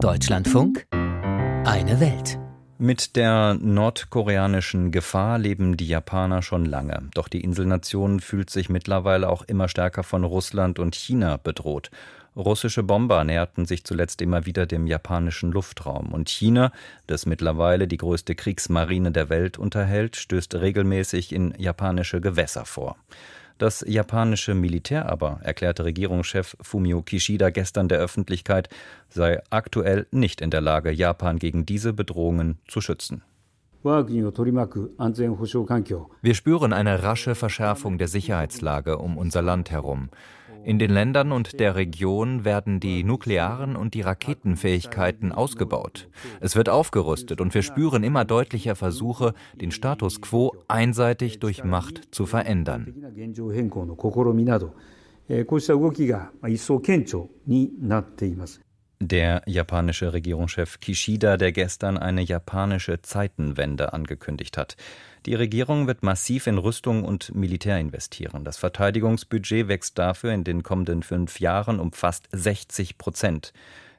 Deutschlandfunk Eine Welt. Mit der nordkoreanischen Gefahr leben die Japaner schon lange. Doch die Inselnation fühlt sich mittlerweile auch immer stärker von Russland und China bedroht. Russische Bomber näherten sich zuletzt immer wieder dem japanischen Luftraum. Und China, das mittlerweile die größte Kriegsmarine der Welt unterhält, stößt regelmäßig in japanische Gewässer vor. Das japanische Militär aber, erklärte Regierungschef Fumio Kishida gestern der Öffentlichkeit, sei aktuell nicht in der Lage, Japan gegen diese Bedrohungen zu schützen. Wir spüren eine rasche Verschärfung der Sicherheitslage um unser Land herum. In den Ländern und der Region werden die nuklearen und die Raketenfähigkeiten ausgebaut. Es wird aufgerüstet und wir spüren immer deutlicher Versuche, den Status quo einseitig durch Macht zu verändern. Der japanische Regierungschef Kishida, der gestern eine japanische Zeitenwende angekündigt hat. Die Regierung wird massiv in Rüstung und Militär investieren. Das Verteidigungsbudget wächst dafür in den kommenden fünf Jahren um fast 60 Prozent.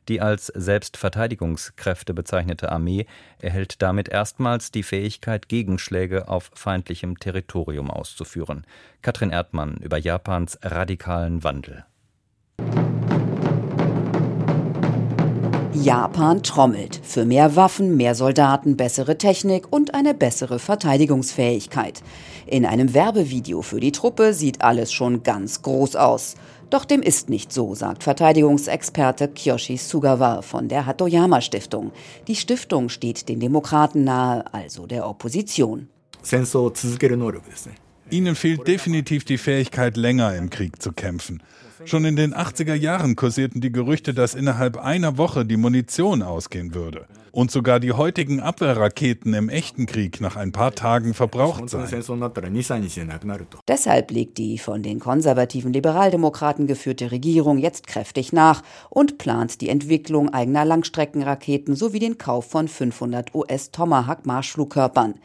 Die als Selbstverteidigungskräfte bezeichnete Armee erhält damit erstmals die Fähigkeit, Gegenschläge auf feindlichem Territorium auszuführen. Katrin Erdmann über Japans radikalen Wandel. Japan trommelt für mehr Waffen, mehr Soldaten, bessere Technik und eine bessere Verteidigungsfähigkeit. In einem Werbevideo für die Truppe sieht alles schon ganz groß aus. Doch dem ist nicht so, sagt Verteidigungsexperte Kyoshi Sugawa von der Hatoyama Stiftung. Die Stiftung steht den Demokraten nahe, also der Opposition. Ihnen fehlt definitiv die Fähigkeit, länger im Krieg zu kämpfen. Schon in den 80er Jahren kursierten die Gerüchte, dass innerhalb einer Woche die Munition ausgehen würde. Und sogar die heutigen Abwehrraketen im echten Krieg nach ein paar Tagen verbraucht seien. Deshalb legt die von den konservativen Liberaldemokraten geführte Regierung jetzt kräftig nach und plant die Entwicklung eigener Langstreckenraketen sowie den Kauf von 500 US-Tomahawk-Marschflugkörpern.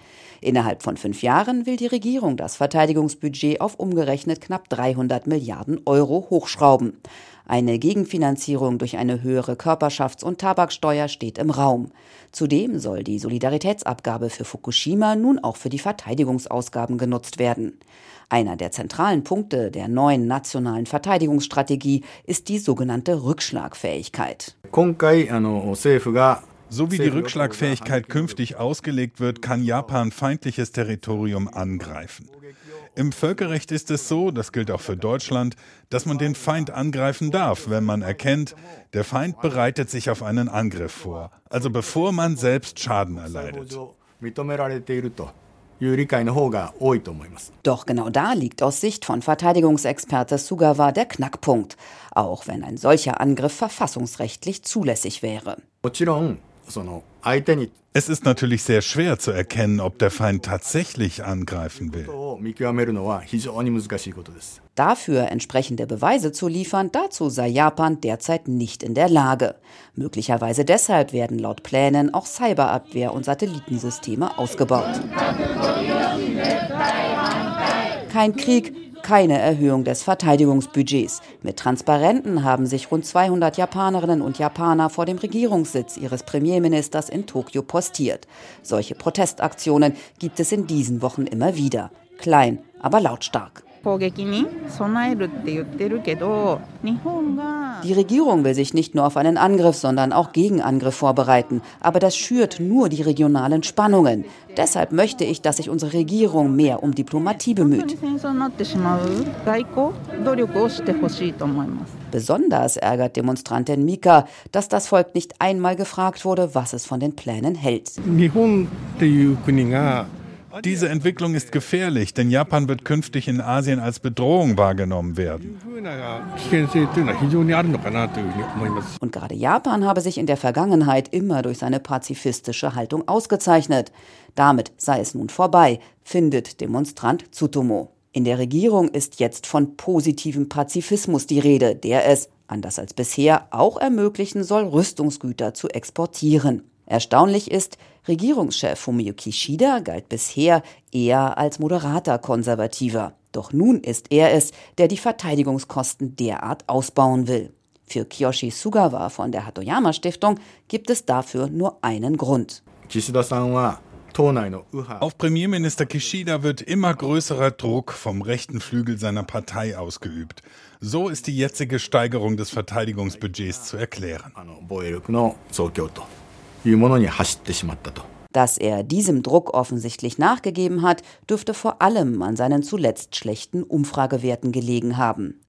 Innerhalb von fünf Jahren will die Regierung das Verteidigungsbudget auf umgerechnet knapp 300 Milliarden Euro hochschrauben. Eine Gegenfinanzierung durch eine höhere Körperschafts- und Tabaksteuer steht im Raum. Zudem soll die Solidaritätsabgabe für Fukushima nun auch für die Verteidigungsausgaben genutzt werden. Einer der zentralen Punkte der neuen nationalen Verteidigungsstrategie ist die sogenannte Rückschlagfähigkeit. So wie die Rückschlagfähigkeit künftig ausgelegt wird, kann Japan feindliches Territorium angreifen. Im Völkerrecht ist es so, das gilt auch für Deutschland, dass man den Feind angreifen darf, wenn man erkennt, der Feind bereitet sich auf einen Angriff vor, also bevor man selbst Schaden erleidet. Doch genau da liegt aus Sicht von Verteidigungsexperte Sugawa der Knackpunkt, auch wenn ein solcher Angriff verfassungsrechtlich zulässig wäre. Es ist natürlich sehr schwer zu erkennen, ob der Feind tatsächlich angreifen will. Dafür entsprechende Beweise zu liefern, dazu sei Japan derzeit nicht in der Lage. Möglicherweise deshalb werden laut Plänen auch Cyberabwehr und Satellitensysteme ausgebaut. Kein Krieg, keine Erhöhung des Verteidigungsbudgets. Mit Transparenten haben sich rund 200 Japanerinnen und Japaner vor dem Regierungssitz ihres Premierministers in Tokio postiert. Solche Protestaktionen gibt es in diesen Wochen immer wieder. Klein, aber lautstark. Die Regierung will sich nicht nur auf einen Angriff, sondern auch Gegenangriff vorbereiten. Aber das schürt nur die regionalen Spannungen. Deshalb möchte ich, dass sich unsere Regierung mehr um Diplomatie bemüht. Besonders ärgert Demonstrantin Mika, dass das Volk nicht einmal gefragt wurde, was es von den Plänen hält. Diese Entwicklung ist gefährlich, denn Japan wird künftig in Asien als Bedrohung wahrgenommen werden. Und gerade Japan habe sich in der Vergangenheit immer durch seine pazifistische Haltung ausgezeichnet. Damit sei es nun vorbei, findet Demonstrant Tsutomo. In der Regierung ist jetzt von positivem Pazifismus die Rede, der es, anders als bisher, auch ermöglichen soll, Rüstungsgüter zu exportieren. Erstaunlich ist, Regierungschef Fumio Kishida galt bisher eher als moderater Konservativer. Doch nun ist er es, der die Verteidigungskosten derart ausbauen will. Für Kiyoshi Sugawa von der Hatoyama Stiftung gibt es dafür nur einen Grund. Auf Premierminister Kishida wird immer größerer Druck vom rechten Flügel seiner Partei ausgeübt. So ist die jetzige Steigerung des Verteidigungsbudgets zu erklären. Dass er diesem Druck offensichtlich nachgegeben hat, dürfte vor allem an seinen zuletzt schlechten Umfragewerten gelegen haben.